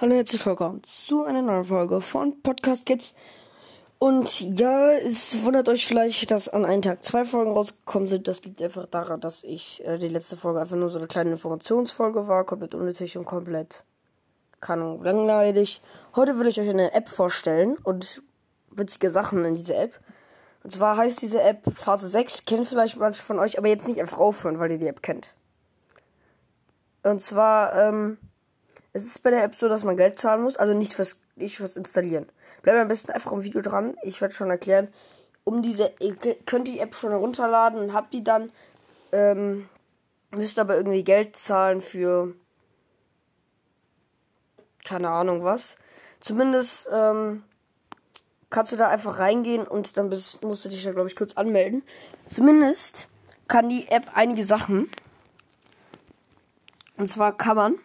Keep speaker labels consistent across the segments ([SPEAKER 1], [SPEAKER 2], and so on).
[SPEAKER 1] Hallo, herzlich willkommen zu einer neuen Folge von Podcast Kids. Und ja, es wundert euch vielleicht, dass an einem Tag zwei Folgen rausgekommen sind. Das liegt einfach daran, dass ich äh, die letzte Folge einfach nur so eine kleine Informationsfolge war, komplett unnötig und komplett, keine Ahnung, langweilig. Heute will ich euch eine App vorstellen und witzige Sachen in dieser App. Und zwar heißt diese App Phase 6, kennen vielleicht manche von euch, aber jetzt nicht einfach aufhören, weil ihr die App kennt. Und zwar, ähm, es ist bei der App so, dass man Geld zahlen muss, also nicht fürs, nicht fürs Installieren. Bleibt am besten einfach im Video dran. Ich werde schon erklären. Um diese, ihr könnt die App schon herunterladen und habt die dann, ähm, müsst aber irgendwie Geld zahlen für, keine Ahnung was. Zumindest, ähm, kannst du da einfach reingehen und dann bist, musst du dich da, glaube ich, kurz anmelden. Zumindest kann die App einige Sachen. Und zwar kann man,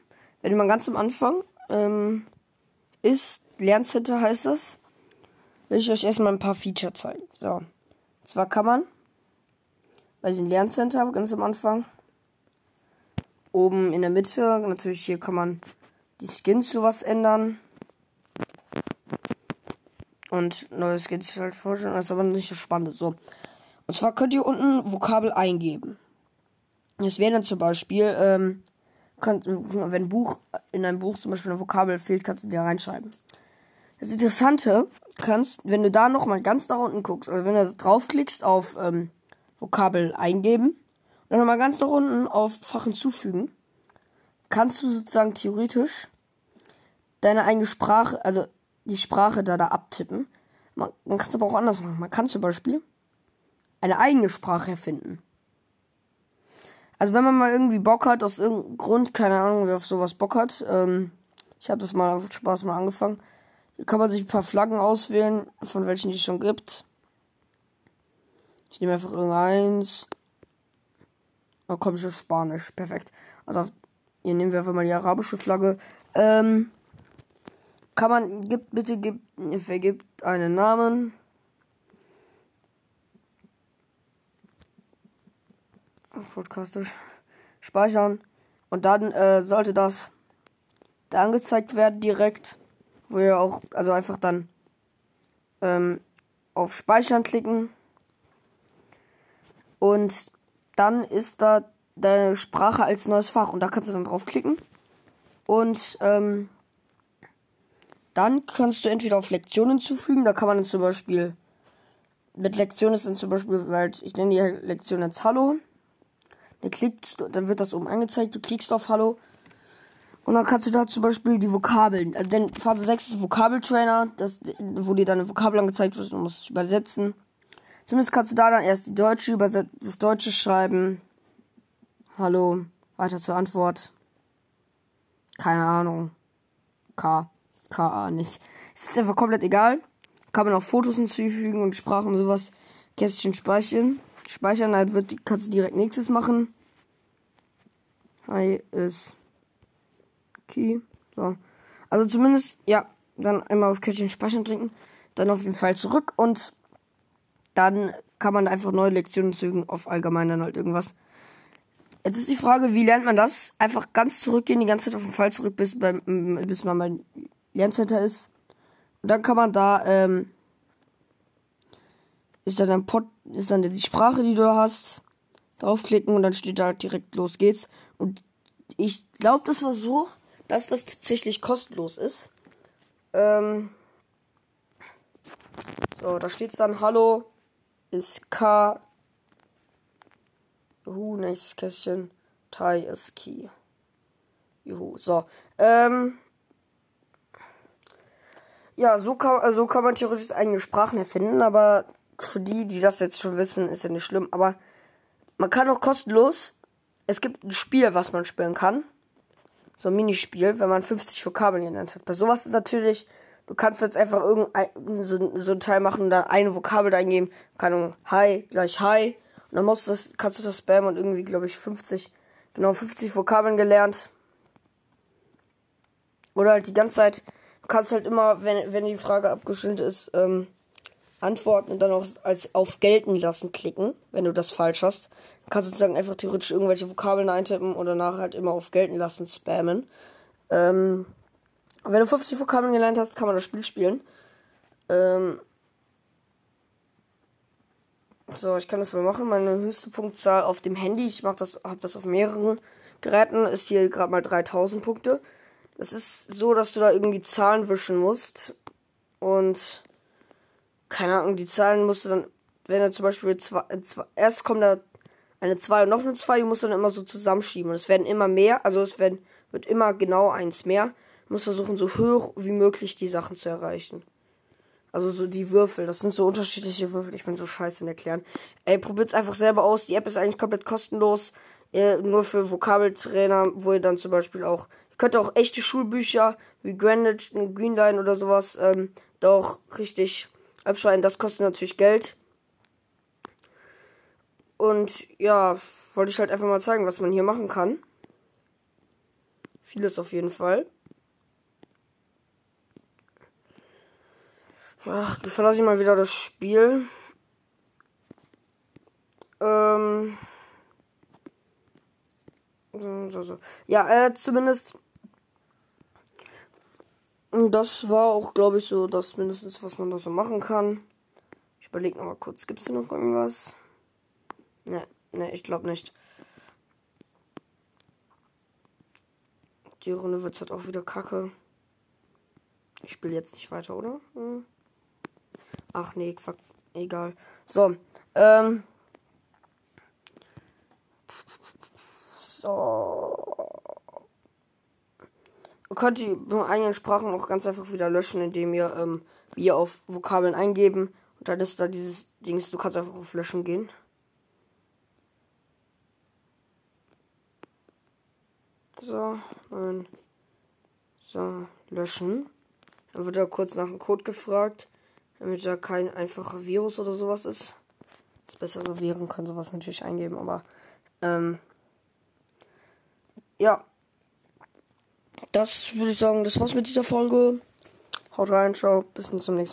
[SPEAKER 1] wenn man ganz am Anfang ähm, ist, Lerncenter heißt das, will ich euch erstmal ein paar Feature zeigen. So. Und zwar kann man bei dem Lerncenter ganz am Anfang oben in der Mitte, natürlich hier kann man die Skins sowas ändern. Und neue Skins halt vorstellen, das ist aber nicht so spannend. So. Und zwar könnt ihr unten Vokabel eingeben. Das wäre dann zum Beispiel, ähm, könnt, wenn ein Buch, in einem Buch zum Beispiel eine Vokabel fehlt, kannst du dir reinschreiben. Das Interessante, kannst, wenn du da nochmal ganz nach unten guckst, also wenn du draufklickst auf ähm, Vokabel eingeben und dann nochmal ganz nach unten auf Fach hinzufügen, kannst du sozusagen theoretisch deine eigene Sprache, also die Sprache da da abtippen. Man, man kann es aber auch anders machen. Man kann zum Beispiel eine eigene Sprache erfinden. Also wenn man mal irgendwie Bock hat, aus irgendeinem Grund, keine Ahnung, wer auf sowas Bock hat, ähm, ich habe das mal auf Spaß mal angefangen. Hier kann man sich ein paar Flaggen auswählen, von welchen es schon gibt. Ich nehme einfach irgendeins. Komme ich auf Spanisch. Perfekt. Also hier nehmen wir einfach mal die arabische Flagge. Ähm, kann man, gibt, bitte, gibt, vergibt einen Namen. Podcastisch. Speichern. Und dann äh, sollte das da angezeigt werden direkt. Wo ihr auch, also einfach dann ähm, auf Speichern klicken. Und dann ist da deine Sprache als neues Fach. Und da kannst du dann draufklicken. Und ähm, dann kannst du entweder auf Lektionen hinzufügen. Da kann man dann zum Beispiel mit Lektion ist dann zum Beispiel, weil ich nenne die Lektion jetzt Hallo. Dann klickst, dann wird das oben angezeigt. Du klickst auf Hallo. Und dann kannst du da zum Beispiel die Vokabeln, also denn Phase 6 ist Vokabeltrainer, das, wo dir deine Vokabel angezeigt wird und musst übersetzen. Zumindest kannst du da dann erst die deutsche überset das Deutsche schreiben. Hallo, weiter zur Antwort. Keine Ahnung. K. K. nicht. Es ist einfach komplett egal. Kann man auch Fotos hinzufügen und Sprachen und sowas. Kästchen speichern. Speichern, halt wird, kannst du direkt nächstes machen. Hi ist Key. So. Also zumindest, ja, dann einmal auf Kästchen speichern trinken. Dann auf jeden Fall zurück und dann kann man einfach neue Lektionen zügen auf allgemein dann halt irgendwas. Jetzt ist die Frage, wie lernt man das? Einfach ganz zurückgehen, die ganze Zeit auf den Fall zurück, bis, beim, bis man beim Lerncenter ist. Und dann kann man da, ähm, ist dann ein Pod, ist dann die Sprache, die du hast, draufklicken und dann steht da direkt los geht's. Und ich glaube, das war so, dass das tatsächlich kostenlos ist. Ähm, so, da steht's dann Hallo ist K. Juhu, nächstes Kästchen. Tai ist Key. Juhu, so. Ähm, ja, so kann, so kann man theoretisch eigene Sprachen erfinden, aber für die, die das jetzt schon wissen, ist ja nicht schlimm. Aber man kann auch kostenlos. Es gibt ein Spiel, was man spielen kann. So ein Minispiel, wenn man 50 Vokabeln genannt hat. Bei sowas ist natürlich, du kannst jetzt einfach irgendein so, so ein Teil machen und da eine Vokabel eingeben. Keine Ahnung, Hi gleich Hi. Und dann musst du das, kannst du das spammen und irgendwie, glaube ich, 50, genau 50 Vokabeln gelernt. Oder halt die ganze Zeit Du kannst halt immer, wenn, wenn die Frage abgestimmt ist, ähm, antworten und dann auch als auf gelten lassen klicken, wenn du das falsch hast. Du kannst sozusagen einfach theoretisch irgendwelche Vokabeln eintippen und danach halt immer auf gelten lassen spammen. Ähm, Wenn du 50 Vokabeln gelernt hast, kann man das Spiel spielen. Ähm so, ich kann das mal machen. Meine höchste Punktzahl auf dem Handy, ich mache das, habe das auf mehreren Geräten, ist hier gerade mal 3000 Punkte. Das ist so, dass du da irgendwie Zahlen wischen musst. Und keine Ahnung, die Zahlen musst du dann, wenn du zum Beispiel zwei, zwei, erst kommt da eine 2 und noch eine 2, die musst du dann immer so zusammenschieben. Und es werden immer mehr, also es werden, wird immer genau eins mehr. Du musst versuchen, so hoch wie möglich die Sachen zu erreichen. Also so die Würfel, das sind so unterschiedliche Würfel. Ich bin so scheiße in Erklären. Ey, probiert's einfach selber aus. Die App ist eigentlich komplett kostenlos. Äh, nur für Vokabeltrainer, wo ihr dann zum Beispiel auch. Ihr könnt auch echte Schulbücher wie Greenwich, Greenline oder sowas ähm, da auch richtig abschreiben. Das kostet natürlich Geld. Und ja, wollte ich halt einfach mal zeigen, was man hier machen kann. Vieles auf jeden Fall. Ja, ich verlasse ich mal wieder das Spiel. Ähm. So, so. Ja, äh, zumindest. Das war auch, glaube ich, so das mindestens, was man da so machen kann. Ich überlege noch mal kurz, gibt es hier noch irgendwas? Ne, ne, ich glaube nicht. Die Runde wird halt auch wieder kacke. Ich spiele jetzt nicht weiter, oder? Hm. Ach nee, fuck. Egal. So. Ähm. So. Ihr könnt die eigenen Sprachen auch ganz einfach wieder löschen, indem ihr ähm, hier auf Vokabeln eingeben. Und dann ist da dieses Dings, du kannst einfach auf Löschen gehen. So, und so, löschen. Dann wird er kurz nach dem Code gefragt damit da kein einfacher Virus oder sowas ist. Das bessere Viren können sowas natürlich eingeben, aber ähm, ja. Das würde ich sagen, das war's mit dieser Folge. Haut rein, ciao, bis zum nächsten Mal.